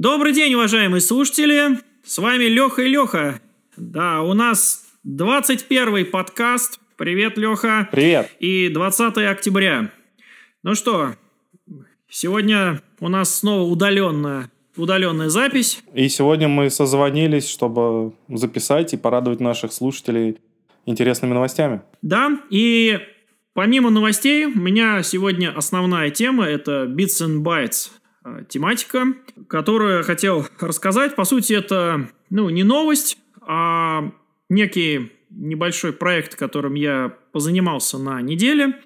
Добрый день, уважаемые слушатели. С вами Леха и Леха. Да, у нас 21 подкаст. Привет, Леха. Привет. И 20 октября. Ну что, сегодня у нас снова удаленная, удаленная запись. И сегодня мы созвонились, чтобы записать и порадовать наших слушателей интересными новостями. Да, и помимо новостей, у меня сегодня основная тема – это Bits and Bytes тематика, которую хотел рассказать. По сути, это ну, не новость, а некий небольшой проект, которым я позанимался на неделе.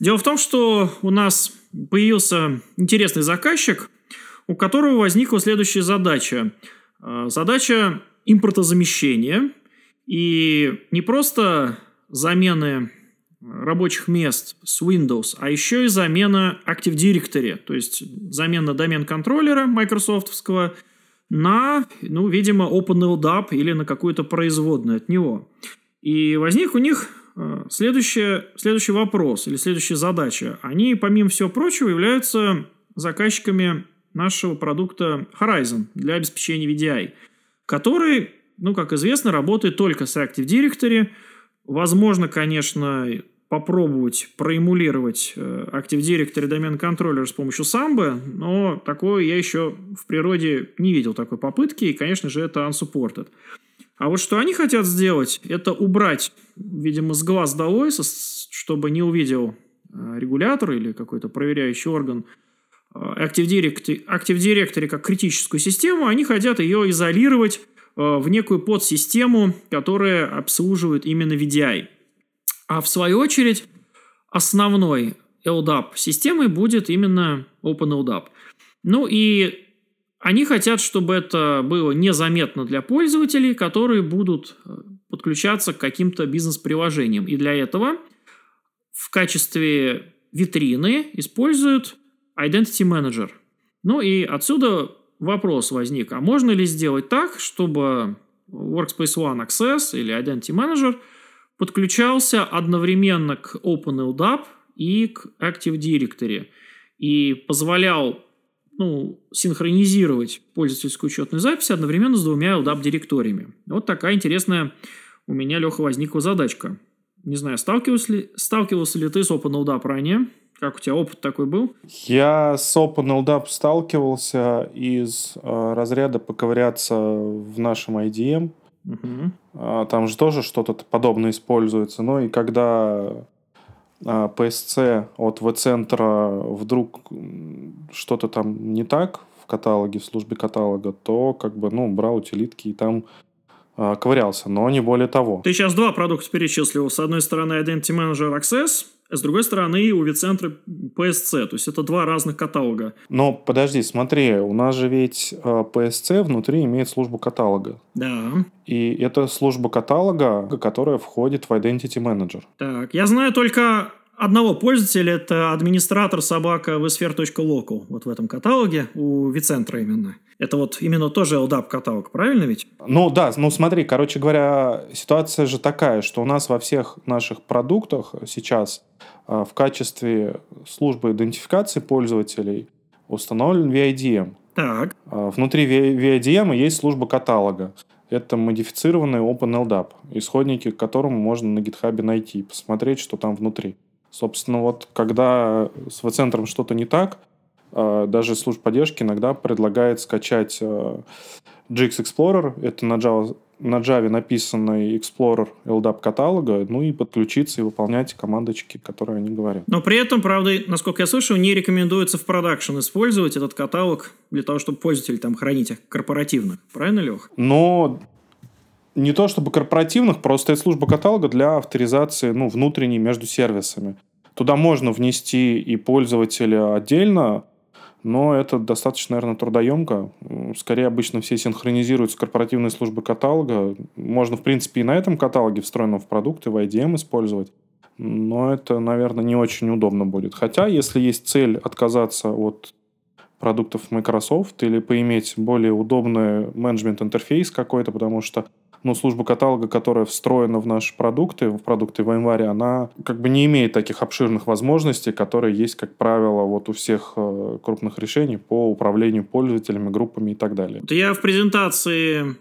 Дело в том, что у нас появился интересный заказчик, у которого возникла следующая задача. Э, задача импортозамещения – и не просто замены рабочих мест с Windows, а еще и замена Active Directory, то есть замена домен-контроллера майкрософтовского на, ну, видимо, OpenLDAP или на какую-то производную от него. И возник у них э, следующий, следующий вопрос или следующая задача. Они, помимо всего прочего, являются заказчиками нашего продукта Horizon для обеспечения VDI, который ну, как известно, работает только с Active Directory. Возможно, конечно, попробовать проэмулировать э, Active Directory домен контроллер с помощью Samba, но такое я еще в природе не видел такой попытки, и, конечно же, это unsupported. А вот что они хотят сделать, это убрать, видимо, с глаз долой, чтобы не увидел э, регулятор или какой-то проверяющий орган э, Active Directory, Active Directory как критическую систему, они хотят ее изолировать в некую подсистему, которая обслуживает именно VDI. А в свою очередь основной LDAP системой будет именно OpenLDAP. Ну и они хотят, чтобы это было незаметно для пользователей, которые будут э, подключаться к каким-то бизнес-приложениям. И для этого в качестве витрины используют Identity Manager. Ну и отсюда вопрос возник, а можно ли сделать так, чтобы Workspace ONE Access или Identity Manager подключался одновременно к OpenLDAP и к Active Directory и позволял ну, синхронизировать пользовательскую учетную запись одновременно с двумя LDAP-директориями. Вот такая интересная у меня, Леха, возникла задачка. Не знаю, сталкивался ли, сталкивался ли ты с OpenLDAP ранее? Как у тебя опыт такой был? Я с OpenLDAP сталкивался из э, разряда поковыряться в нашем IDM. Угу. А, там же тоже что-то подобное используется. Ну и когда а, PSC от V-центра вдруг что-то там не так в каталоге, в службе каталога, то как бы, ну, брал утилитки и там а, ковырялся, но не более того. Ты сейчас два продукта перечислил. С одной стороны Identity Manager Access, с другой стороны, у Вицентра PSC. То есть это два разных каталога. Но подожди, смотри, у нас же ведь PSC э, внутри имеет службу каталога. Да. И это служба каталога, которая входит в Identity Manager. Так, я знаю только одного пользователя, это администратор собака vsphere.local, вот в этом каталоге, у Вицентра именно. Это вот именно тоже LDAP каталог, правильно ведь? Ну да, ну смотри, короче говоря, ситуация же такая, что у нас во всех наших продуктах сейчас а, в качестве службы идентификации пользователей установлен VIDM. Так. А, внутри VIDM есть служба каталога. Это модифицированный OpenLDAP, исходники к которому можно на GitHub найти, посмотреть, что там внутри. Собственно, вот когда с V-центром что-то не так, а, даже служба поддержки иногда предлагает скачать GX Explorer, это на Java, на Java написанный Explorer LDAP каталога, ну и подключиться и выполнять командочки, которые они говорят. Но при этом, правда, насколько я слышал, не рекомендуется в продакшн использовать этот каталог для того, чтобы пользователь там хранить их корпоративно. Правильно, Лех? Но не то чтобы корпоративных, просто это служба каталога для авторизации ну, внутренней между сервисами. Туда можно внести и пользователя отдельно, но это достаточно, наверное, трудоемко. Скорее, обычно все синхронизируют с корпоративной службой каталога. Можно, в принципе, и на этом каталоге, встроенном в продукты, в IDM использовать. Но это, наверное, не очень удобно будет. Хотя, если есть цель отказаться от продуктов Microsoft или поиметь более удобный менеджмент интерфейс какой-то, потому что но служба каталога, которая встроена в наши продукты, в продукты VMware, она как бы не имеет таких обширных возможностей, которые есть, как правило, вот у всех э, крупных решений по управлению пользователями, группами и так далее. Я в презентации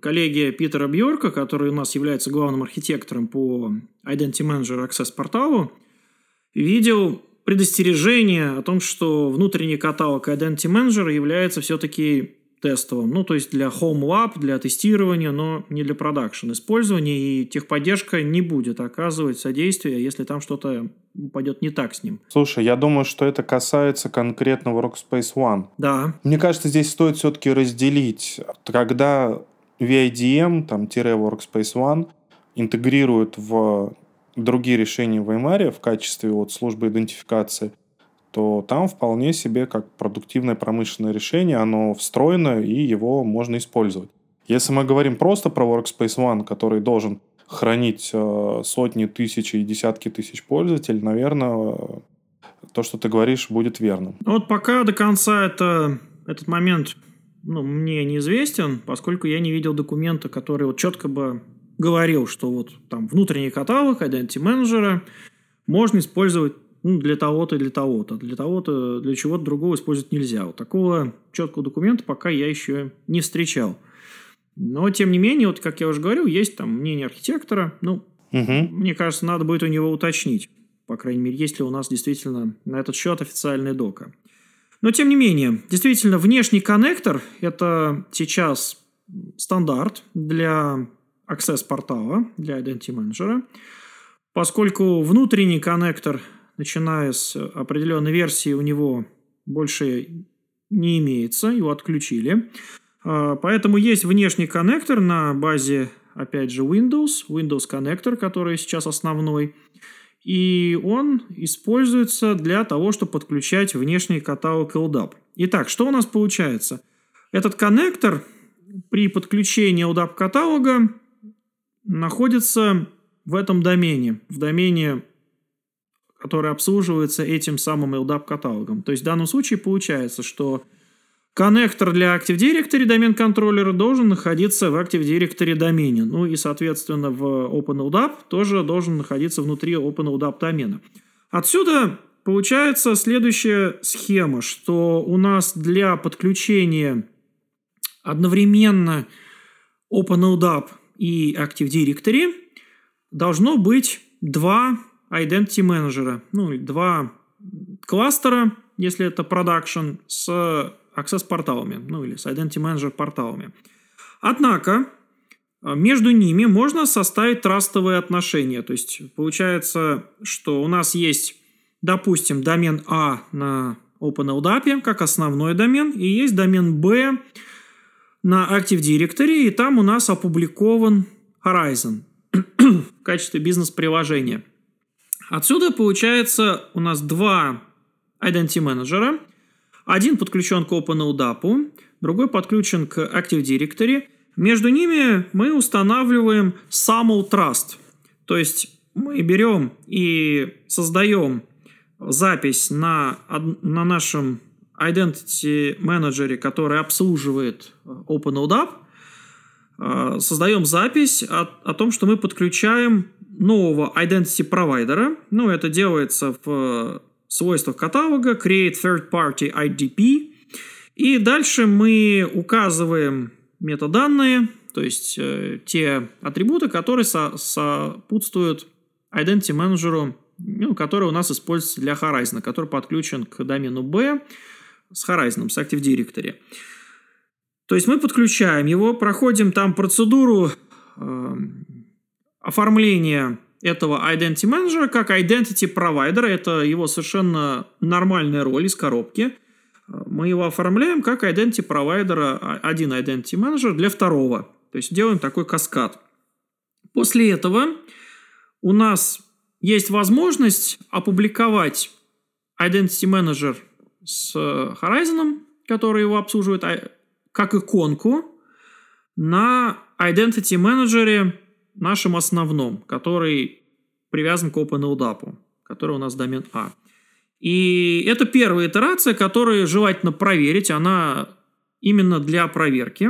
коллеги Питера Бьорка, который у нас является главным архитектором по Identity Manager Access порталу, видел предостережение о том, что внутренний каталог Identity Manager является все-таки тестовым. Ну, то есть для Home Lab, для тестирования, но не для продакшн использования. И техподдержка не будет оказывать содействие, если там что-то пойдет не так с ним. Слушай, я думаю, что это касается конкретно Workspace ONE. Да. Мне кажется, здесь стоит все-таки разделить, когда VIDM, там, Workspace ONE интегрируют в другие решения в VMware в качестве вот службы идентификации, то там вполне себе как продуктивное промышленное решение, оно встроено и его можно использовать. Если мы говорим просто про Workspace ONE, который должен хранить э, сотни тысяч и десятки тысяч пользователей, наверное, то, что ты говоришь, будет верным. Вот пока до конца это, этот момент ну, мне неизвестен, поскольку я не видел документа, который вот четко бы говорил, что вот там внутренний каталог Identity Manager можно использовать ну, для того-то для того-то. Для того-то, для чего-то другого использовать нельзя. Вот такого четкого документа пока я еще не встречал. Но, тем не менее, вот как я уже говорил, есть там мнение архитектора. Ну, угу. мне кажется, надо будет у него уточнить. По крайней мере, есть ли у нас действительно на этот счет официальный дока. Но, тем не менее, действительно, внешний коннектор – это сейчас стандарт для Access портала, для Identity Manager. Поскольку внутренний коннектор начиная с определенной версии, у него больше не имеется, его отключили. А, поэтому есть внешний коннектор на базе, опять же, Windows, Windows коннектор, который сейчас основной. И он используется для того, чтобы подключать внешний каталог LDAP. Итак, что у нас получается? Этот коннектор при подключении LDAP каталога находится в этом домене, в домене который обслуживается этим самым LDAP каталогом. То есть в данном случае получается, что коннектор для Active Directory домен контроллера должен находиться в Active Directory домене. Ну и, соответственно, в OpenLDAP тоже должен находиться внутри OpenLDAP домена. Отсюда получается следующая схема, что у нас для подключения одновременно OpenLDAP и Active Directory должно быть два Identity Manager. Ну, два кластера, если это production, с Access порталами, ну или с Identity Manager порталами. Однако, между ними можно составить трастовые отношения. То есть, получается, что у нас есть, допустим, домен А на OpenLDAP как основной домен, и есть домен Б на Active Directory, и там у нас опубликован Horizon в качестве бизнес-приложения – Отсюда получается у нас два Identity менеджера. Один подключен к OpenLDAP, другой подключен к Active Directory. Между ними мы устанавливаем SAML Trust. То есть мы берем и создаем запись на, на нашем Identity менеджере, который обслуживает OpenLDAP, э, создаем запись о, о том, что мы подключаем нового identity провайдера. Ну, это делается в свойствах каталога create third party IDP. И дальше мы указываем метаданные, то есть э, те атрибуты, которые со сопутствуют Identity менеджеру, ну, который у нас используется для Horizon, который подключен к домену B с Horizon, с Active Directory. То есть мы подключаем его, проходим там процедуру э, оформление этого Identity Manager как Identity Provider. Это его совершенно нормальная роль из коробки. Мы его оформляем как Identity Provider, один Identity Manager для второго. То есть делаем такой каскад. После этого у нас есть возможность опубликовать Identity Manager с Horizon, который его обслуживает, а, как иконку на Identity Manager нашем основном, который привязан к OpenLDAP, который у нас домен А. И это первая итерация, которую желательно проверить. Она именно для проверки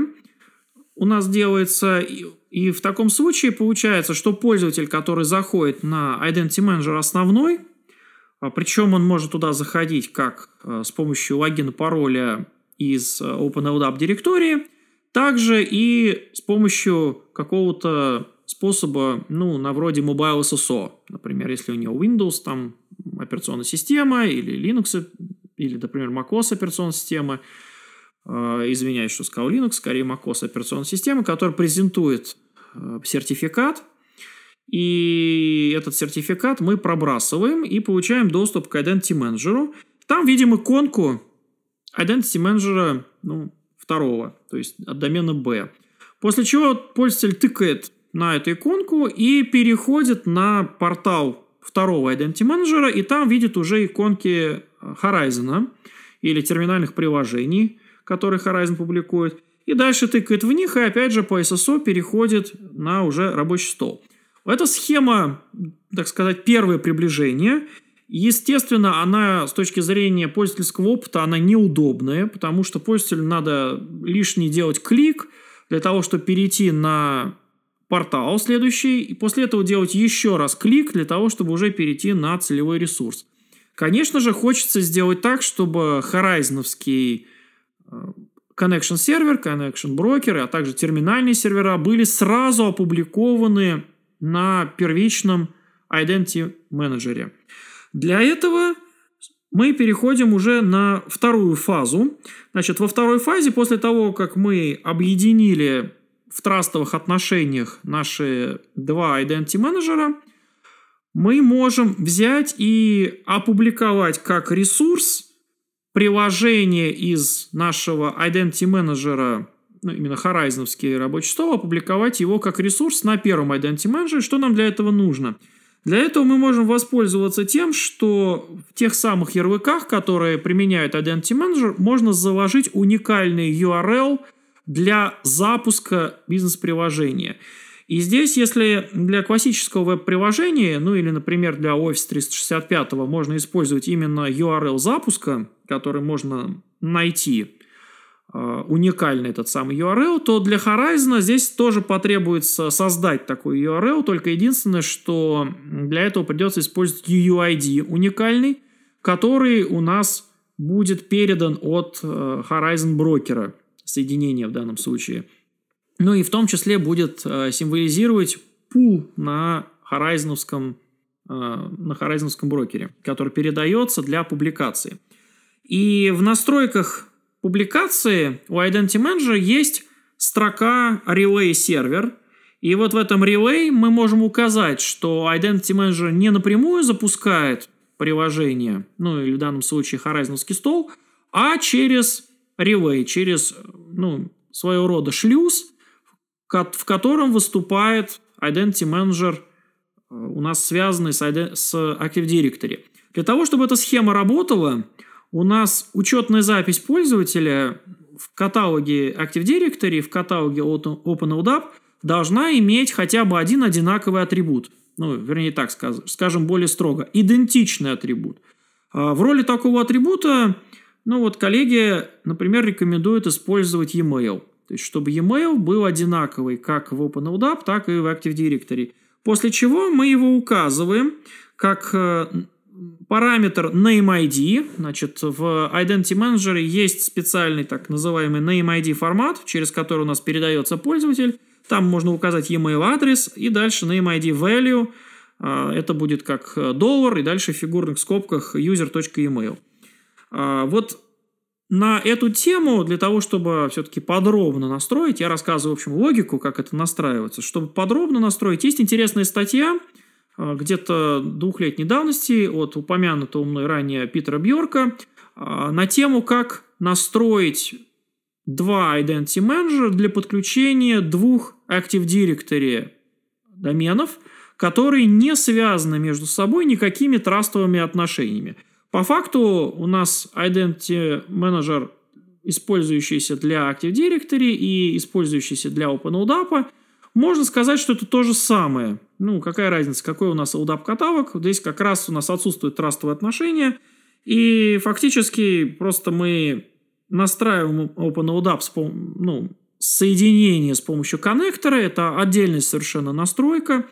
у нас делается. И в таком случае получается, что пользователь, который заходит на Identity Manager основной, а, причем он может туда заходить как а, с помощью логина пароля из а, OpenLDAP директории, также и с помощью какого-то способа, ну, на вроде Mobile SSO. Например, если у него Windows, там, операционная система, или Linux, или, например, macOS операционная система, извиняюсь, что сказал Linux, скорее macOS операционная система, которая презентует сертификат, и этот сертификат мы пробрасываем и получаем доступ к Identity Manager. Там видим иконку Identity Manager ну, второго, то есть от домена B. После чего пользователь тыкает на эту иконку и переходит на портал второго Identity Manager, и там видит уже иконки Horizon или терминальных приложений, которые Horizon публикует. И дальше тыкает в них, и опять же по SSO переходит на уже рабочий стол. Эта схема, так сказать, первое приближение. Естественно, она с точки зрения пользовательского опыта, она неудобная, потому что пользователю надо лишний делать клик для того, чтобы перейти на портал следующий, и после этого делать еще раз клик для того, чтобы уже перейти на целевой ресурс. Конечно же, хочется сделать так, чтобы хорайзновский э, connection сервер, connection брокеры, а также терминальные сервера были сразу опубликованы на первичном Identity менеджере. Для этого мы переходим уже на вторую фазу. Значит, во второй фазе, после того, как мы объединили в трастовых отношениях наши два Identity менеджера, мы можем взять и опубликовать как ресурс приложение из нашего Identity менеджера ну, именно Horizon рабочий стол, опубликовать его как ресурс на первом Identity Manager. Что нам для этого нужно? Для этого мы можем воспользоваться тем, что в тех самых ярлыках, которые применяют Identity Manager, можно заложить уникальный URL для запуска бизнес-приложения. И здесь, если для классического веб-приложения, ну или, например, для Office 365 можно использовать именно URL запуска, который можно найти Э, уникальный этот самый URL, то для Horizon здесь тоже потребуется создать такой URL, только единственное, что для этого придется использовать UUID уникальный, который у нас будет передан от э, Horizon брокера, соединения в данном случае. Ну и в том числе будет э, символизировать пул на Horizon на Horizon брокере, который передается для публикации. И в настройках публикации у Identity Manager есть строка Relay сервер. И вот в этом Relay мы можем указать, что Identity Manager не напрямую запускает приложение, ну или в данном случае Horizon стол, а через Relay, через ну, своего рода шлюз, в котором выступает Identity Manager э, у нас связанный с Active Directory. Для того, чтобы эта схема работала, у нас учетная запись пользователя в каталоге Active Directory, в каталоге OpenLDAP должна иметь хотя бы один одинаковый атрибут. Ну, вернее так скажем, более строго. Идентичный атрибут. А в роли такого атрибута, ну вот коллеги, например, рекомендуют использовать e-mail. То есть, чтобы e-mail был одинаковый как в OpenLDAP, так и в Active Directory. После чего мы его указываем как э, параметр NameID, значит, в Identity Manager есть специальный так называемый NameID формат, через который у нас передается пользователь. Там можно указать e-mail адрес и дальше NameID value. А, это будет как доллар и дальше в фигурных скобках user.email. А, вот на эту тему, для того, чтобы все-таки подробно настроить, я рассказываю, в общем, логику, как это настраивается. Чтобы подробно настроить, есть интересная статья – Э, где-то двухлетней давности от упомянутого мной ранее Питера Бьорка э, на тему, как настроить два Identity Manager для подключения двух Active Directory доменов, которые не связаны между собой никакими трастовыми отношениями. По факту у нас Identity Manager, использующийся для Active Directory и использующийся для OpenLDAP, можно сказать, что это то же самое – ну, какая разница, какой у нас LDAP каталог. Здесь как раз у нас отсутствуют трастовые отношения. И фактически просто мы настраиваем OpenLDAP с, ну, соединение с помощью коннектора. Это отдельная совершенно настройка.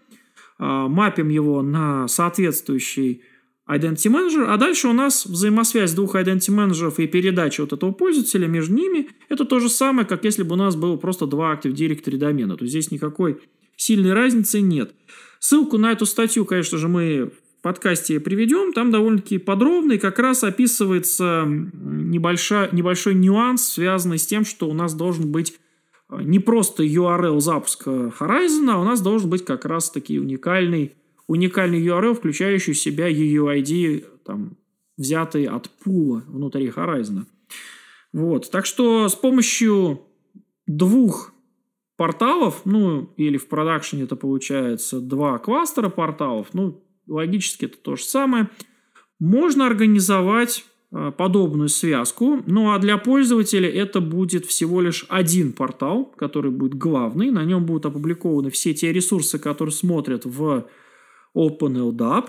А, мапим его на соответствующий Identity Manager, а дальше у нас взаимосвязь двух Identity Manager и передача вот этого пользователя между ними. Это то же самое, как если бы у нас было просто два Active Directory домена. То есть здесь никакой сильной разницы нет. Ссылку на эту статью, конечно же, мы в подкасте приведем. Там довольно-таки подробно и как раз описывается небольшой, небольшой нюанс, связанный с тем, что у нас должен быть э, не просто URL запуска Horizon, а у нас должен быть как раз таки уникальный уникальный URL, включающий в себя UUID, там, взятый от пула внутри Horizon. Вот. Так что с помощью двух порталов, ну, или в продакшене это получается два кластера порталов, ну, логически это то же самое, можно организовать э, подобную связку. Ну а для пользователя это будет всего лишь один портал, который будет главный. На нем будут опубликованы все те ресурсы, которые смотрят в OpenLDAP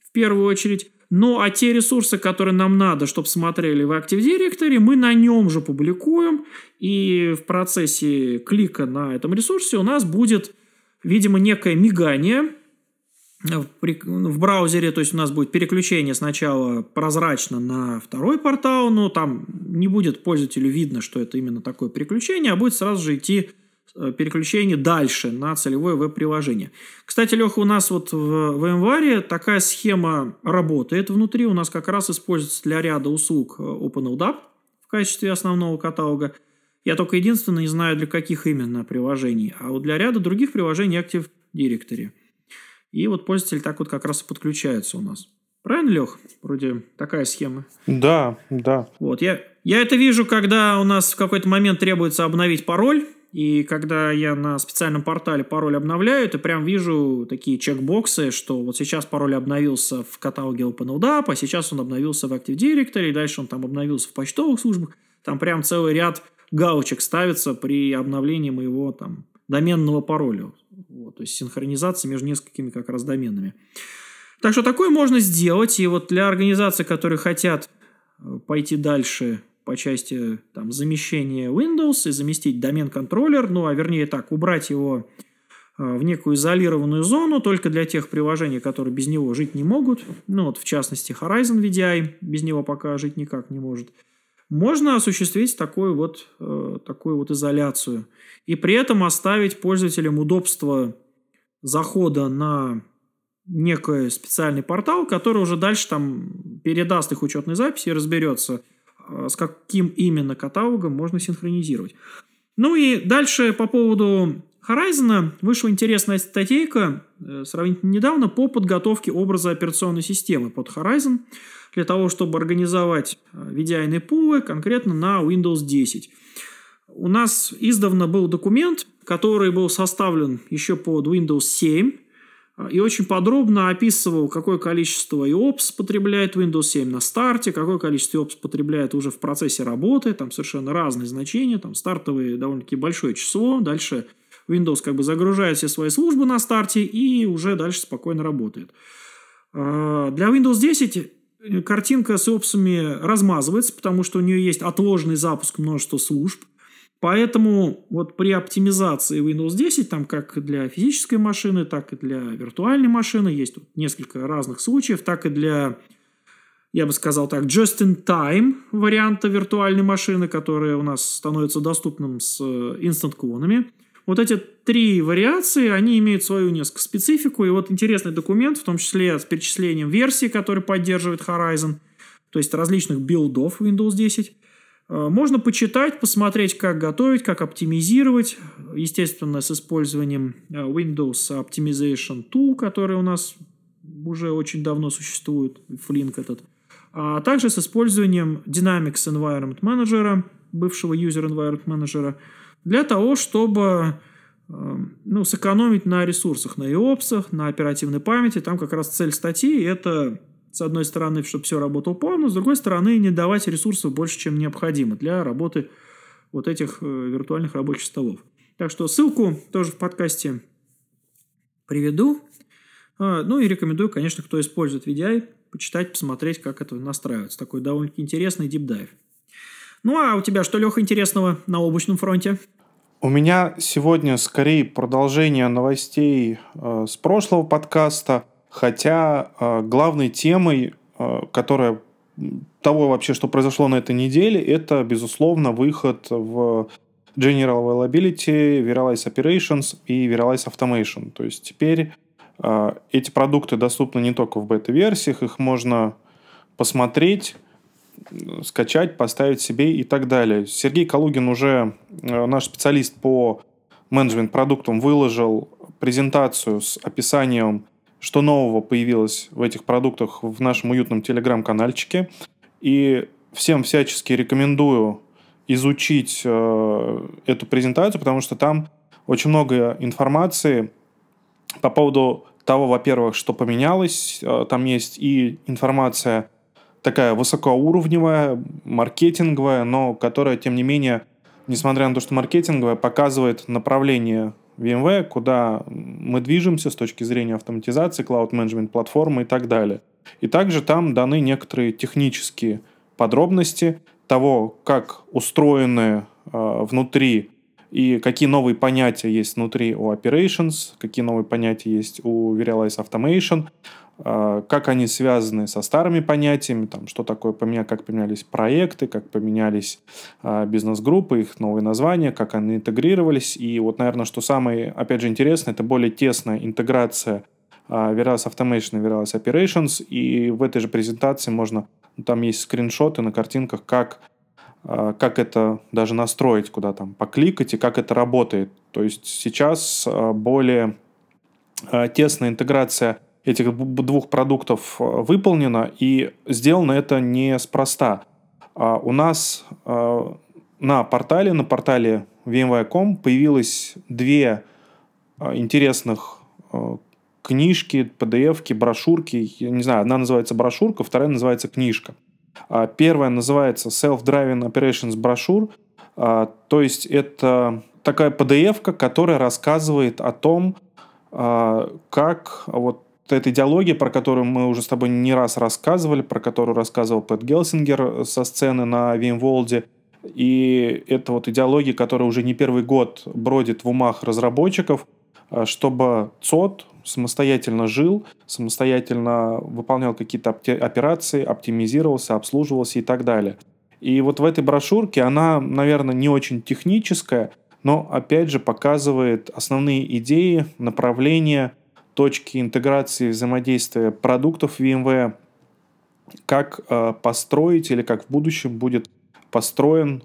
в первую очередь. Ну, а те ресурсы, которые нам надо, чтобы смотрели в Active Directory, мы на нем же публикуем. И в процессе клика на этом ресурсе у нас будет, видимо, некое мигание в браузере, то есть у нас будет переключение сначала прозрачно на второй портал, но там не будет пользователю видно, что это именно такое переключение, а будет сразу же идти переключение дальше на целевое веб-приложение. Кстати, Леха, у нас вот в, в январе такая схема работает внутри. У нас как раз используется для ряда услуг э, OpenLDAP в качестве основного каталога. Я только единственное не знаю, для каких именно приложений. А вот для ряда других приложений Active Directory. И вот пользователь так вот как раз и подключается у нас. Правильно, Лех? Вроде такая схема. Да, да. Вот, я, я это вижу, когда у нас в какой-то момент требуется обновить пароль, и когда я на специальном портале пароль обновляю, то прям вижу такие чекбоксы, что вот сейчас пароль обновился в каталоге OpenLDAP, а сейчас он обновился в Active Directory, и дальше он там обновился в почтовых службах. Там прям целый ряд галочек ставится при обновлении моего там доменного пароля. Вот, то есть синхронизация между несколькими как раз доменами. Так что такое можно сделать. И вот для организаций, которые хотят э, пойти дальше по части там, замещения Windows и заместить домен-контроллер, ну, а вернее так, убрать его э, в некую изолированную зону только для тех приложений, которые без него жить не могут. Ну, вот в частности Horizon VDI без него пока жить никак не может. Можно осуществить такую вот, э, такую вот изоляцию. И при этом оставить пользователям удобство захода на некий специальный портал, который уже дальше там передаст их учетной записи и разберется – с каким именно каталогом можно синхронизировать. Ну и дальше по поводу Horizon вышла интересная статейка э, сравнительно недавно по подготовке образа операционной системы под Horizon для того, чтобы организовать VDI пулы конкретно на Windows 10. У нас издавна был документ, который был составлен еще под Windows 7, и очень подробно описывал, какое количество IOPS потребляет Windows 7 на старте, какое количество IOPS потребляет уже в процессе работы, там совершенно разные значения, там стартовые довольно-таки большое число, дальше Windows как бы загружает все свои службы на старте и уже дальше спокойно работает. А, для Windows 10 картинка с IOPS размазывается, потому что у нее есть отложенный запуск множества служб – Поэтому вот при оптимизации Windows 10, там как для физической машины, так и для виртуальной машины, есть тут несколько разных случаев, так и для, я бы сказал так, just-in-time варианта виртуальной машины, которая у нас становится доступным с инстант-клонами. Вот эти три вариации, они имеют свою несколько специфику, и вот интересный документ, в том числе с перечислением версий, которые поддерживает Horizon, то есть различных билдов Windows 10, Э, можно почитать, посмотреть, как готовить, как оптимизировать. Естественно, с использованием э, Windows Optimization Tool, который у нас уже очень давно существует, Flink этот. А также с использованием Dynamics Environment Manager, бывшего User Environment Manager, для того, чтобы э, ну, сэкономить на ресурсах, на IOPS, на оперативной памяти. Там как раз цель статьи – это с одной стороны, чтобы все работало плавно, с другой стороны, не давать ресурсов больше, чем необходимо для работы вот этих э, виртуальных рабочих столов. Так что ссылку тоже в подкасте приведу. А, ну и рекомендую, конечно, кто использует VDI, почитать, посмотреть, как это настраивается. Такой довольно интересный дипдайв. Ну а у тебя что, Леха, интересного на облачном фронте? У меня сегодня скорее продолжение новостей э, с прошлого подкаста, хотя э, главной темой, э, которая того вообще, что произошло на этой неделе, это, безусловно, выход в General Availability, Viralize Operations и Viralize Automation. То есть теперь э, эти продукты доступны не только в бета-версиях, их можно посмотреть, скачать, поставить себе и так далее. Сергей Калугин уже, наш специалист по менеджмент продуктам, выложил презентацию с описанием, что нового появилось в этих продуктах в нашем уютном телеграм-канальчике. И всем всячески рекомендую изучить э, эту презентацию, потому что там очень много информации по поводу того, во-первых, что поменялось. Э, там есть и информация такая высокоуровневая, маркетинговая, но которая, тем не менее, несмотря на то, что маркетинговая, показывает направление VMware, куда мы движемся с точки зрения автоматизации, клауд-менеджмент платформы и так далее. И также там даны некоторые технические подробности того, как устроены э, внутри и какие новые понятия есть внутри у Operations, какие новые понятия есть у Verialize Automation, как они связаны со старыми понятиями, там, что такое поменя, как поменялись проекты, как поменялись а, бизнес-группы, их новые названия, как они интегрировались. И вот, наверное, что самое, опять же, интересное, это более тесная интеграция а, Veras Automation и Veras Operations. И в этой же презентации можно, ну, там есть скриншоты на картинках, как как это даже настроить, куда там покликать и как это работает. То есть сейчас более тесная интеграция этих двух продуктов э, выполнено, и сделано это неспроста. А у нас э, на портале, на портале VMware.com появилось две э, интересных книжки, PDF-ки, брошюрки. Я не знаю, одна называется брошюрка, вторая называется книжка. А первая называется Self-Driving Operations Brochure. То есть это такая PDF, которая рассказывает о том, как вот эта идеология, про которую мы уже с тобой не раз рассказывали, про которую рассказывал Пэт Гелсингер со сцены на Вимволде, и это вот идеология, которая уже не первый год бродит в умах разработчиков, а, чтобы ЦОД самостоятельно жил, самостоятельно выполнял какие-то операции, оптимизировался, обслуживался и так далее. И вот в этой брошюрке она, наверное, не очень техническая, но опять же показывает основные идеи, направления – точки интеграции взаимодействия продуктов VMware, как э, построить или как в будущем будет построен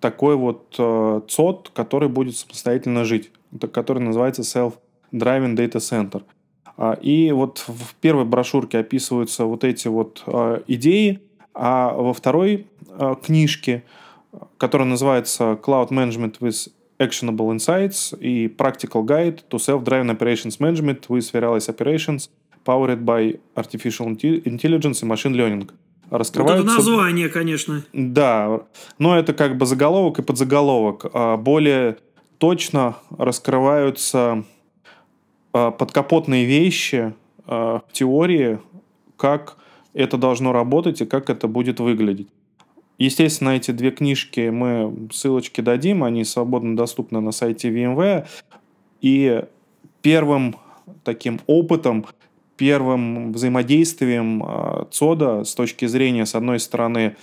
такой вот э, ЦОД, который будет самостоятельно жить, который называется Self-Driving Data Center. А, и вот в первой брошюрке описываются вот эти вот э, идеи, а во второй э, книжке, которая называется Cloud Management with Actionable Insights и Practical Guide to Self-Driving Operations Management with Serialized Operations Powered by Artificial Intelligence и Machine Learning. Раскрываются... Вот это название, конечно. Да, но это как бы заголовок и подзаголовок. А более точно раскрываются а, подкапотные вещи а, в теории, как это должно работать и как это будет выглядеть. Естественно, эти две книжки мы ссылочки дадим, они свободно доступны на сайте VMware. И первым таким опытом, первым взаимодействием а, ЦОДа с точки зрения, с одной стороны,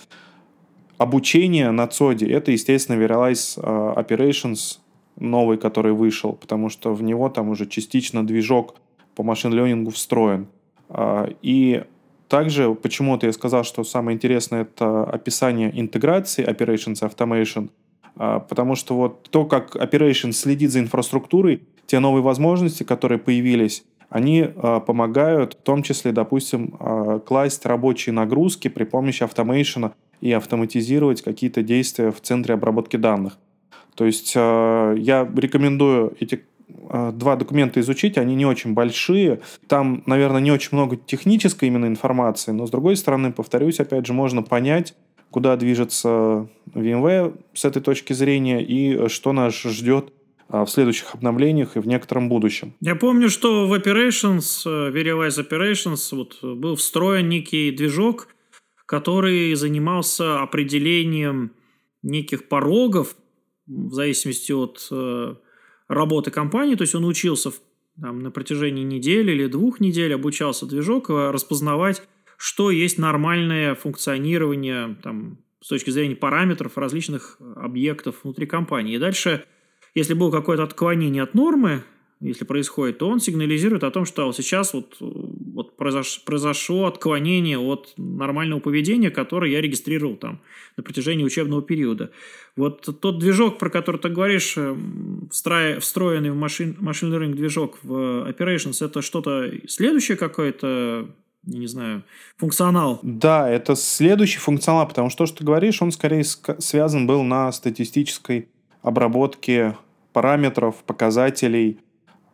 обучения на ЦОДе, это, естественно, Verialize а, Operations новый, который вышел, потому что в него там уже частично движок по машин-ленингу встроен. А, и также почему-то я сказал, что самое интересное это описание интеграции Operations Automation, а, потому что вот то, как Operations следит за инфраструктурой, те новые возможности, которые появились, они а, помогают, в том числе, допустим, а, класть рабочие нагрузки при помощи автомейшена и автоматизировать какие-то действия в центре обработки данных. То есть я рекомендую эти два документа изучить, они не очень большие. Там, наверное, не очень много технической именно информации, но, с другой стороны, повторюсь, опять же, можно понять, куда движется VMware с этой точки зрения и что нас ждет а, в следующих обновлениях и в некотором будущем. Я помню, что в Operations, э, Verialize Operations, вот, был встроен некий движок, который занимался определением неких порогов в зависимости от э, работы компании, то есть он учился там, на протяжении недели или двух недель, обучался движок э, распознавать, что есть нормальное функционирование там, с точки зрения параметров различных объектов внутри компании. И дальше, если было какое-то отклонение от нормы, если происходит, то он сигнализирует о том, что вот сейчас вот, вот произош, произошло отклонение от нормального поведения, которое я регистрировал там на протяжении учебного периода. Вот тот движок, про который ты говоришь, э, встроенный в машин, машин learning движок в Operations, это что-то следующее какое-то не знаю, функционал. Да, это следующий функционал, потому что то, что ты говоришь, он скорее связан был на статистической обработке параметров, показателей,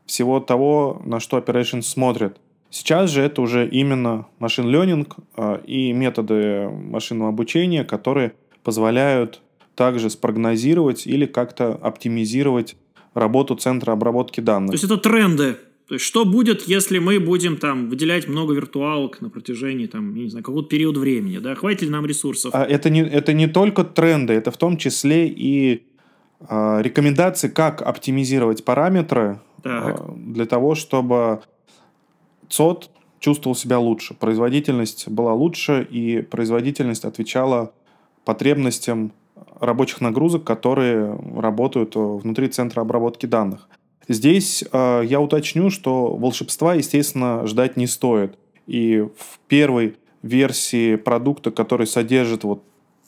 всего того, на что Operations смотрит. Сейчас же это уже именно машин learning а, и методы машинного обучения, которые позволяют также спрогнозировать или как-то оптимизировать работу центра обработки данных. То есть это тренды. То есть что будет, если мы будем там выделять много виртуалок на протяжении там, не знаю, какого-то периода времени, да? Хватит ли нам ресурсов? А это не, это не только тренды, это в том числе и э, рекомендации, как оптимизировать параметры так. А, для того, чтобы ЦОД чувствовал себя лучше, производительность была лучше, и производительность отвечала потребностям рабочих нагрузок, которые работают внутри центра обработки данных. Здесь э, я уточню, что волшебства, естественно, ждать не стоит. И в первой версии продукта, который содержит вот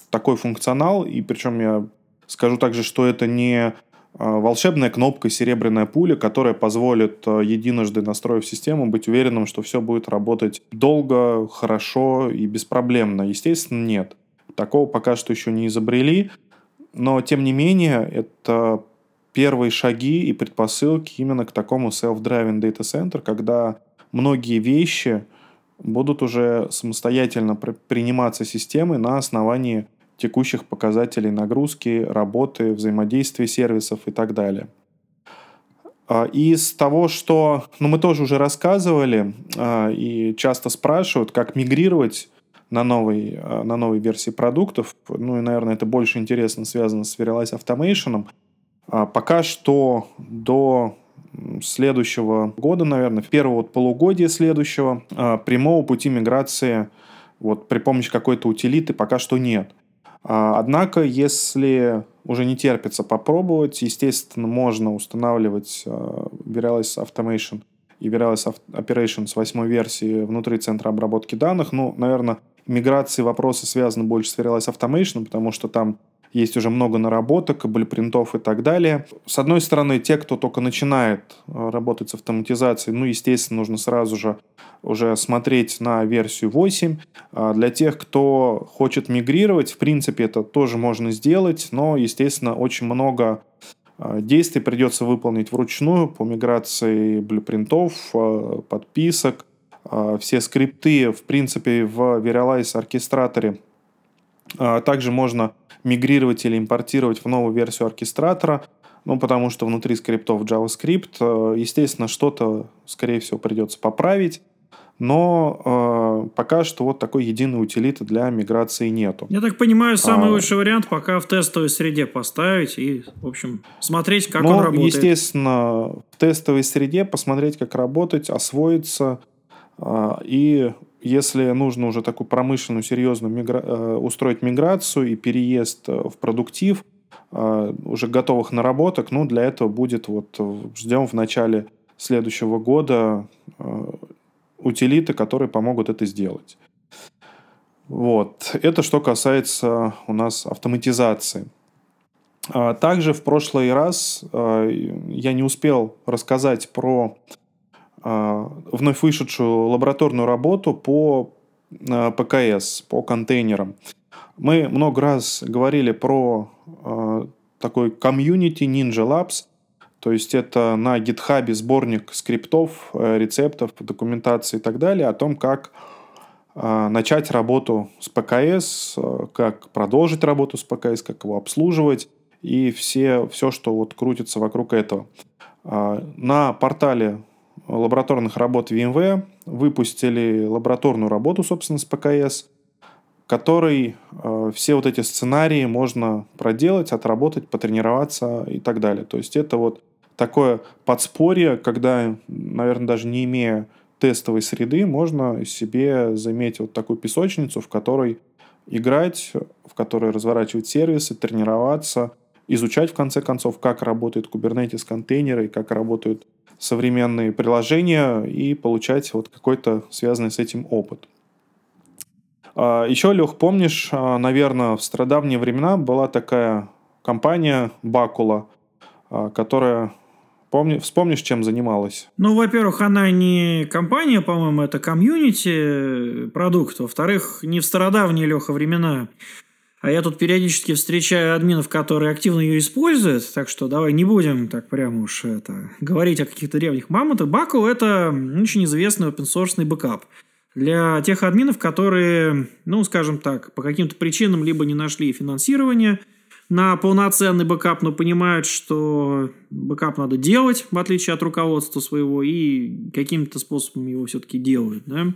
такой функционал, и причем я скажу также, что это не волшебная кнопка «Серебряная пуля», которая позволит, а, единожды настроив систему, быть уверенным, что все будет работать долго, хорошо и беспроблемно. Естественно, нет. Такого пока что еще не изобрели, но тем не менее это первые шаги и предпосылки именно к такому self-driving data center, когда многие вещи будут уже самостоятельно приниматься системой на основании текущих показателей нагрузки, работы, взаимодействия сервисов и так далее. А, из того, что ну, мы тоже уже рассказывали а, и часто спрашивают, как мигрировать на, новой, а, на новой версии продуктов, ну и, наверное, это больше интересно связано с Verialize Automation. Пока что до следующего года, наверное, первого полугодия следующего, прямого пути миграции вот при помощи какой-то утилиты пока что нет. А, однако, если уже не терпится попробовать, естественно, можно устанавливать а, Verialize Automation и Verialize Operations 8 версии внутри центра обработки данных. Ну, наверное, миграции вопросы связаны больше с Verialize Automation, потому что там есть уже много наработок, блюпринтов и так далее. С одной стороны, те, кто только начинает э, работать с автоматизацией, ну, естественно, нужно сразу же уже смотреть на версию 8. А для тех, кто хочет мигрировать, в принципе, это тоже можно сделать, но, естественно, очень много э, действий придется выполнить вручную по миграции блюпринтов, э, подписок. Все скрипты, в принципе, в Verialize оркестраторе также можно мигрировать или импортировать в новую версию оркестратора, ну, потому что внутри скриптов JavaScript, э, естественно, что-то, скорее всего, придется поправить, но э, пока что вот такой единой утилиты для миграции нету. Я так понимаю, самый а, лучший вариант пока в тестовой среде поставить и, в общем, смотреть, как ну, он работает. Естественно, в тестовой среде посмотреть, как работать, освоиться э, и если нужно уже такую промышленную, серьезную мигра... Э, устроить миграцию и переезд э, в продуктив, э, уже готовых наработок, ну, для этого будет вот ждем в начале следующего года утилиты, которые помогут это сделать. Вот. Это что касается у нас автоматизации. А также в прошлый раз я не успел рассказать про вновь вышедшую лабораторную работу по а, ПКС, по контейнерам. Мы много раз говорили про а, такой комьюнити Ninja Labs, то есть это на GitHub сборник скриптов, э, рецептов, документации и так далее о том, как начать работу с ПКС, как продолжить работу с ПКС, как его обслуживать и все, все что вот крутится вокруг этого. На портале лабораторных работ VMware, выпустили лабораторную работу, собственно, с ПКС, которой все вот эти сценарии можно проделать, отработать, потренироваться и так далее. То есть это вот такое подспорье, когда, наверное, даже не имея тестовой среды, можно себе заметить вот такую песочницу, в которой играть, в которой разворачивать сервисы, тренироваться, изучать, в конце концов, как работает Kubernetes контейнеры, как работают современные приложения и получать вот какой-то связанный с этим опыт. А, Еще, Лех, помнишь, а, наверное, в стародавние времена была такая компания Bacula, а, которая Помни, вспомнишь, чем занималась? Ну, во-первых, она не компания, по-моему, это community продукт. Во-вторых, не в стародавние, Леха, времена. А я тут периодически встречаю админов, которые активно ее используют, так что давай не будем так прямо уж это говорить о каких-то древних мамонтах. Bacula – это очень известный open-source backup. Для тех админов, которые, ну, скажем так, по каким-то причинам либо не нашли финансирование – на полноценный backup, но понимают, что backup надо делать, в отличие от руководства своего, и каким-то способом его все-таки делают. Да?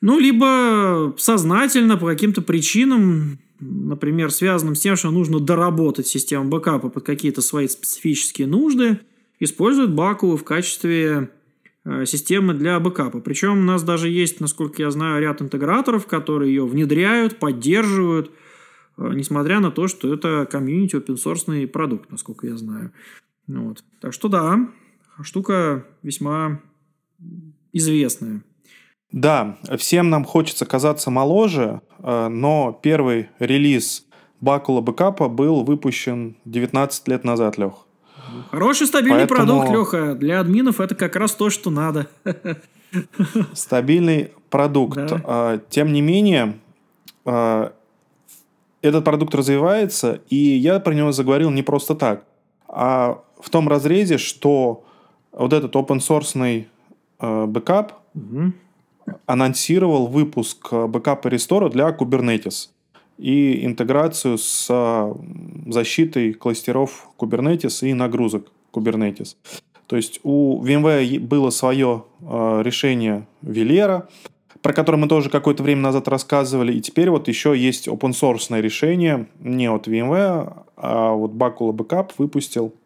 Ну, либо сознательно по каким-то причинам, например, связанным с тем, что нужно доработать систему backup а под какие-то свои специфические нужды, используют Bacula в качестве э, системы для backup а. Причем у нас даже есть, насколько я знаю, ряд интеграторов, которые ее внедряют, поддерживают – Э, несмотря на то, что это комьюнити open source продукт, насколько я знаю. Вот. Так что да, штука весьма известная. Да, всем нам хочется казаться моложе, э, но первый релиз Бакула бэкапа был выпущен 19 лет назад, Лех. Хороший стабильный Поэтому... продукт, Леха. Для админов это как раз то, что надо. Стабильный продукт. Да. А, тем не менее, а, этот продукт развивается, и я про него заговорил не просто так, а в том разрезе, что вот этот open source э, backup угу. Анонсировал выпуск backup а restore а для Kubernetes и интеграцию с э, защитой кластеров Kubernetes и нагрузок Kubernetes. То есть у VMware было свое э, решение Velero, про который мы тоже какое-то время назад рассказывали. И теперь вот еще есть open source решение, не от VMware, а вот Bacula Backup выпустил э,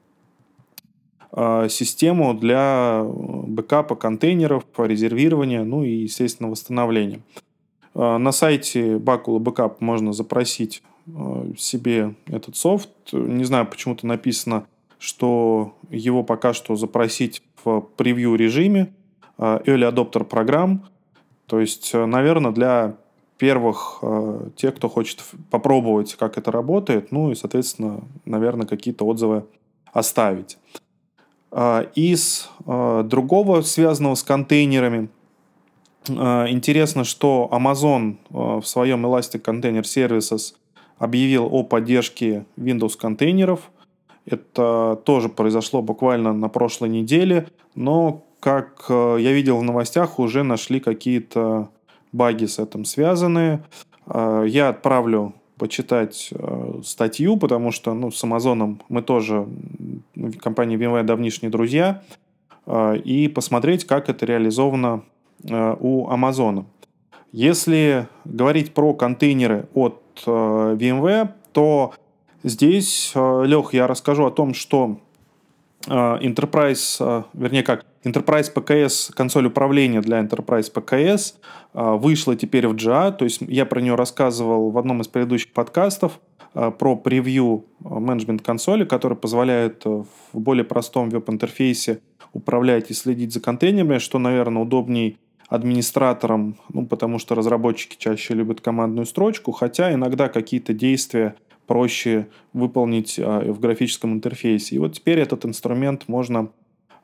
систему для бэкапа контейнеров, резервирования, ну и, естественно, восстановления. Э, на сайте Bacula Backup можно запросить э, себе этот софт. Не знаю, почему-то написано, что его пока что запросить в превью режиме. Early Adopter программ. То есть, э, наверное, для первых э, тех, кто хочет попробовать, как это работает, ну и, соответственно, наверное, какие-то отзывы оставить. Э, из э, другого, связанного с контейнерами, э, интересно, что Amazon в своем Elastic Container Services объявил о поддержке Windows контейнеров. Это тоже произошло буквально на прошлой неделе, но как я видел в новостях, уже нашли какие-то баги с этим связанные. Я отправлю почитать э, статью, потому что ну, с Амазоном мы тоже, в компании VMware давнишние друзья, и посмотреть, как это реализовано у Амазона. Если говорить про контейнеры от VMware, то здесь, Лех, я расскажу о том, что Enterprise, вернее как, Enterprise PKS, консоль управления для Enterprise PKS, а, вышла теперь в GA, то есть я про нее рассказывал в одном из предыдущих подкастов а, про превью а, менеджмент консоли, который позволяет в более простом веб-интерфейсе управлять и следить за контейнерами, что, наверное, удобней администраторам, ну, потому что разработчики чаще любят командную строчку, хотя иногда какие-то действия проще выполнить в графическом интерфейсе. И вот теперь этот инструмент можно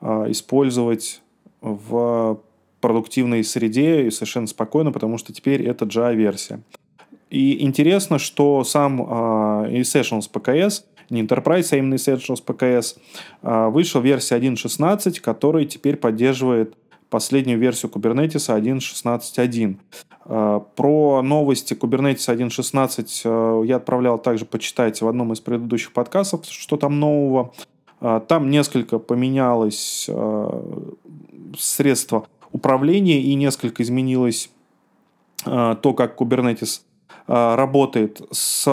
использовать в продуктивной среде и совершенно спокойно, потому что теперь это Java-версия. И интересно, что сам uh, Essentials PKS, не Enterprise, а именно Essentials PKS, uh, вышел версия 1.16, который теперь поддерживает последнюю версию Kubernetes 1.16.1. Uh, про новости Kubernetes 1.16 я отправлял также почитать в одном из предыдущих подкастов, что там нового. А, там несколько поменялось а, средство управления и несколько изменилось а, то, как Kubernetes работает. С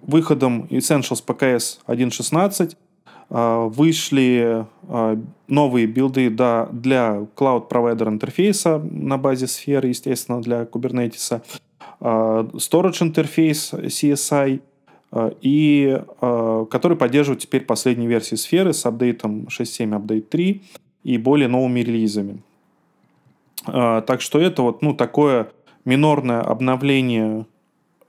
выходом Essentials PKS 1.16 вышли новые билды для Cloud Provider интерфейса на базе сферы, естественно, для Kubernetes, Storage интерфейс CSI, и который поддерживает теперь последние версии сферы с апдейтом 6.7, апдейт 3 и более новыми релизами. Так что это вот ну, такое минорное обновление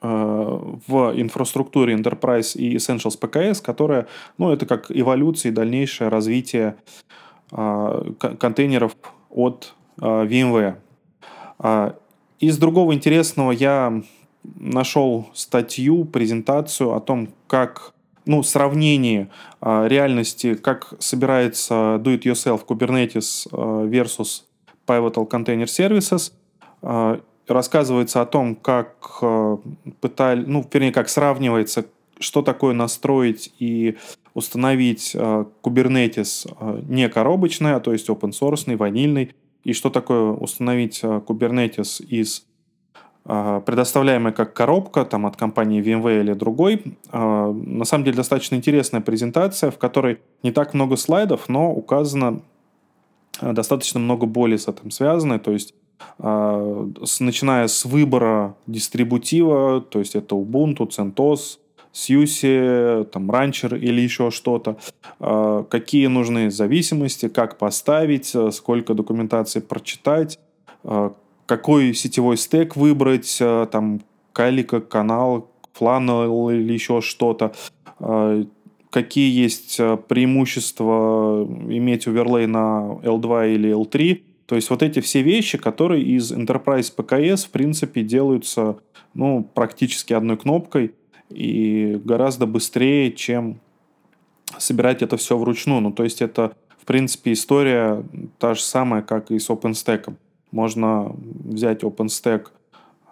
в инфраструктуре Enterprise и Essentials PKS, которая, ну, это как эволюция и дальнейшее развитие контейнеров от VMware. Из другого интересного я нашел статью, презентацию о том, как ну, сравнение реальности, как собирается do-it-yourself Kubernetes versus Pivotal Container Services. Рассказывается о том, как э, пытали, ну, вернее, как сравнивается, что такое настроить и установить э, Kubernetes э, не коробочный, а то есть open source, ванильный, и что такое установить Kubernetes из предоставляемой как коробка там, от компании VMware или другой. На самом деле достаточно интересная презентация, в которой не так много слайдов, но указано достаточно много боли с этим связано. То есть начиная с выбора дистрибутива, то есть это Ubuntu, CentOS, SUSE, там, Rancher или еще что-то, какие нужны зависимости, как поставить, сколько документации прочитать, какой сетевой стек выбрать, там, калика, канал, фланел или еще что-то, какие есть преимущества иметь оверлей на L2 или L3, то есть вот эти все вещи, которые из Enterprise PKS, в принципе, делаются ну, практически одной кнопкой и гораздо быстрее, чем собирать это все вручную. Ну, то есть это, в принципе, история та же самая, как и с OpenStack. Можно взять OpenStack э,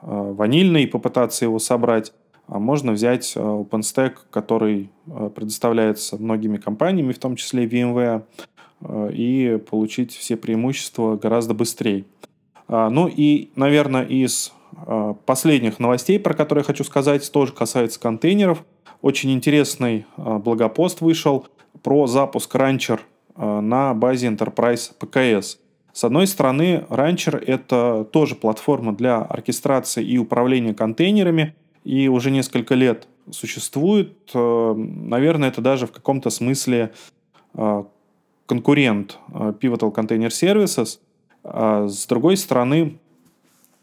ванильный и попытаться его собрать, а можно взять э, OpenStack, который э, предоставляется многими компаниями, в том числе VMware, и получить все преимущества гораздо быстрее. А, ну и, наверное, из последних новостей, про которые хочу сказать, тоже касается контейнеров. Очень интересный блогопост вышел про запуск Rancher на базе Enterprise PKS. С одной стороны, Rancher — это тоже платформа для оркестрации и управления контейнерами, и уже несколько лет существует. Наверное, это даже в каком-то смысле конкурент э, Pivotal Container Services. А с другой стороны,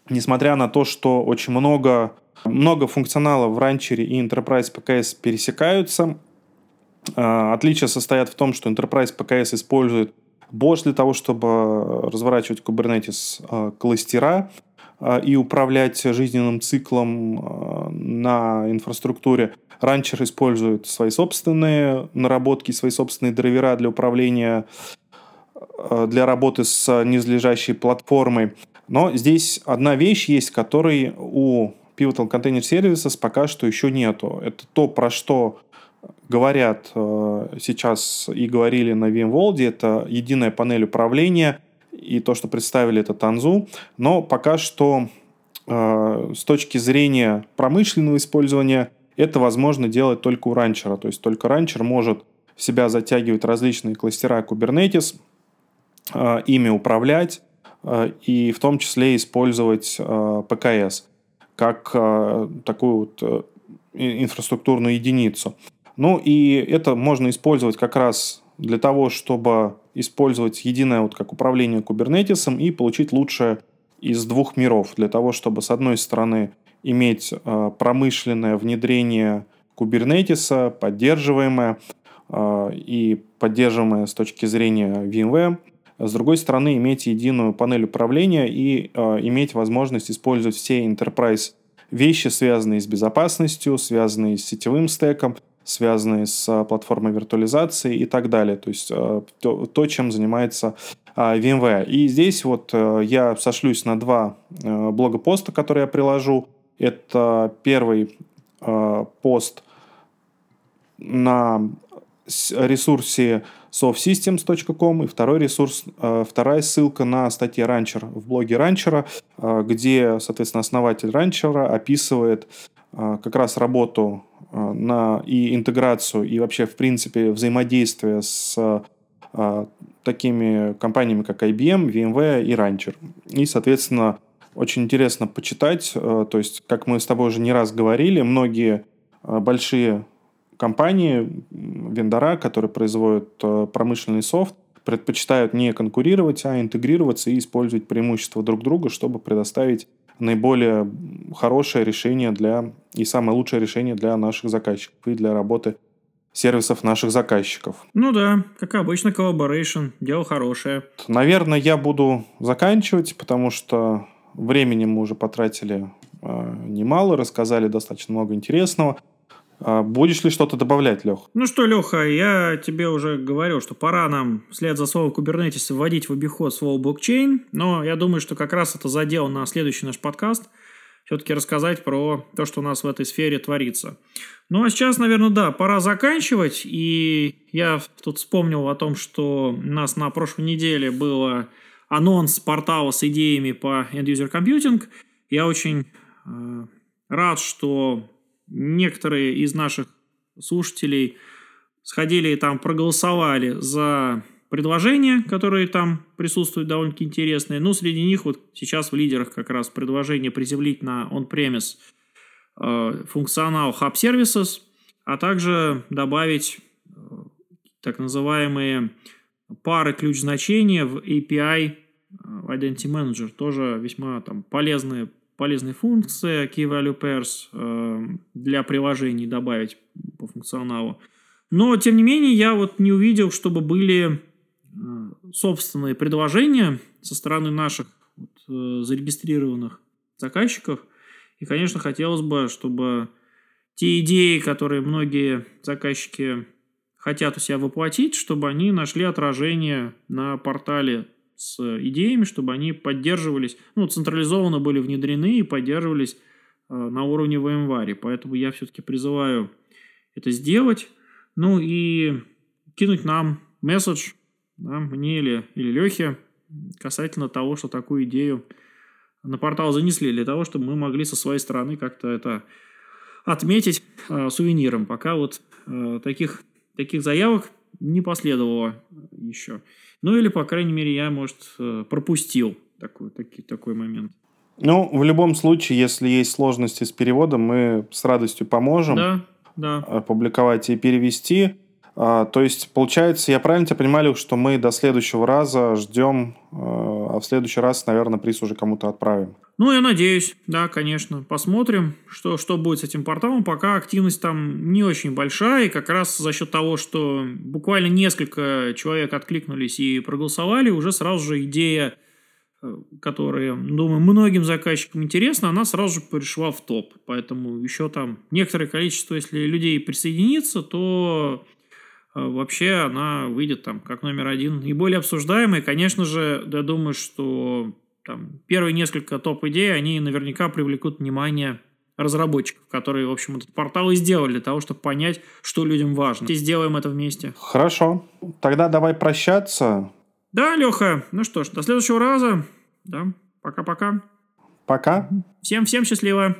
несмотря на то, что очень много, много функционала в ранчере и Enterprise PKS пересекаются, э, отличия состоят в том, что Enterprise PKS использует Bosch для того, чтобы разворачивать Kubernetes э, кластера и управлять жизненным циклом на инфраструктуре. Ранчер использует свои собственные наработки, свои собственные драйвера для управления, для работы с низлежащей платформой. Но здесь одна вещь есть, которой у Pivotal Container Services пока что еще нету. Это то, про что говорят э, сейчас и говорили на VMworld, это единая панель управления и то, что представили, это Tanzu. Но пока что э, с точки зрения промышленного использования – это возможно делать только у ранчера. То есть только ранчер может в себя затягивать различные кластера Kubernetes, э, ими управлять и в том числе использовать ПКС как такую вот инфраструктурную единицу. Ну и это можно использовать как раз для того, чтобы использовать единое вот как управление кубернетисом и получить лучшее из двух миров. Для того, чтобы с одной стороны иметь э, промышленное внедрение кубернетиса, поддерживаемое э, и поддерживаемое с точки зрения VMware. С другой стороны, иметь единую панель управления и э, иметь возможность использовать все enterprise вещи, связанные с безопасностью, связанные с сетевым стеком, связанные с платформой виртуализации и так далее. То есть то, то чем занимается VMware. И здесь вот я сошлюсь на два блога-поста, которые я приложу. Это первый э, пост на ресурсе softsystems.com и второй ресурс, э, вторая ссылка на статье Ранчера в блоге э, где, соответственно, основатель Ранчера описывает как раз работу на и интеграцию, и вообще, в принципе, взаимодействие с такими компаниями, как IBM, VMware и Rancher. И, соответственно, очень интересно почитать, то есть, как мы с тобой уже не раз говорили, многие большие компании, вендора, которые производят промышленный софт, предпочитают не конкурировать, а интегрироваться и использовать преимущества друг друга, чтобы предоставить наиболее хорошее решение для и самое лучшее решение для наших заказчиков и для работы сервисов наших заказчиков. Ну да, как обычно, collaboration, дело хорошее. Наверное, я буду заканчивать, потому что времени мы уже потратили э, немало, рассказали достаточно много интересного. А будешь ли что-то добавлять, Лех? Ну что, Леха, я тебе уже говорил, что пора нам вслед за словом Kubernetes вводить в обиход слово блокчейн, но я думаю, что как раз это задел на следующий наш подкаст, все-таки рассказать про то, что у нас в этой сфере творится. Ну а сейчас, наверное, да, пора заканчивать, и я тут вспомнил о том, что у нас на прошлой неделе было анонс портала с идеями по End-User Computing. Я очень э, рад, что некоторые из наших слушателей сходили и там проголосовали за предложения, которые там присутствуют довольно-таки интересные. Ну, среди них вот сейчас в лидерах как раз предложение приземлить на on-premise э, функционал Hub Services, а также добавить э, так называемые пары ключ значения в API э, Identity Manager. Тоже весьма там полезные полезные функции Key Value Pairs э, для приложений добавить по функционалу. Но, тем не менее, я вот не увидел, чтобы были э, собственные предложения со стороны наших вот, э, зарегистрированных заказчиков. И, конечно, хотелось бы, чтобы те идеи, которые многие заказчики хотят у себя воплотить, чтобы они нашли отражение на портале с идеями, чтобы они поддерживались, ну, централизованно были внедрены и поддерживались э, на уровне VMware. Поэтому я все-таки призываю это сделать. Ну и кинуть нам месседж, да, мне или, или Лехе, касательно того, что такую идею на портал занесли, для того, чтобы мы могли со своей стороны как-то это отметить э, сувениром. Пока вот э, таких, таких заявок не последовало еще. Ну или, по крайней мере, я, может, э, пропустил такой, такой, такой момент. Ну, в любом случае, если есть сложности с переводом, мы с радостью поможем. Да, да. Опубликовать и перевести. А, то есть, получается, я правильно тебя понимаю, что мы до следующего раза ждем, э, а в следующий раз, наверное, приз уже кому-то отправим. Ну, я надеюсь, да, конечно. Посмотрим, что, что будет с этим порталом. Пока активность там не очень большая, и как раз за счет того, что буквально несколько человек откликнулись и проголосовали, уже сразу же идея, э, которая, думаю, многим заказчикам интересна, она сразу же перешла в топ. Поэтому еще там некоторое количество, если людей присоединится, то вообще она выйдет там как номер один и более обсуждаемая. Конечно же, я думаю, что там, первые несколько топ-идей, они наверняка привлекут внимание разработчиков, которые, в общем, этот портал и сделали для того, чтобы понять, что людям важно. И сделаем это вместе. Хорошо. Тогда давай прощаться. Да, Леха. Ну что ж, до следующего раза. Да, пока-пока. Пока. Всем-всем счастливо.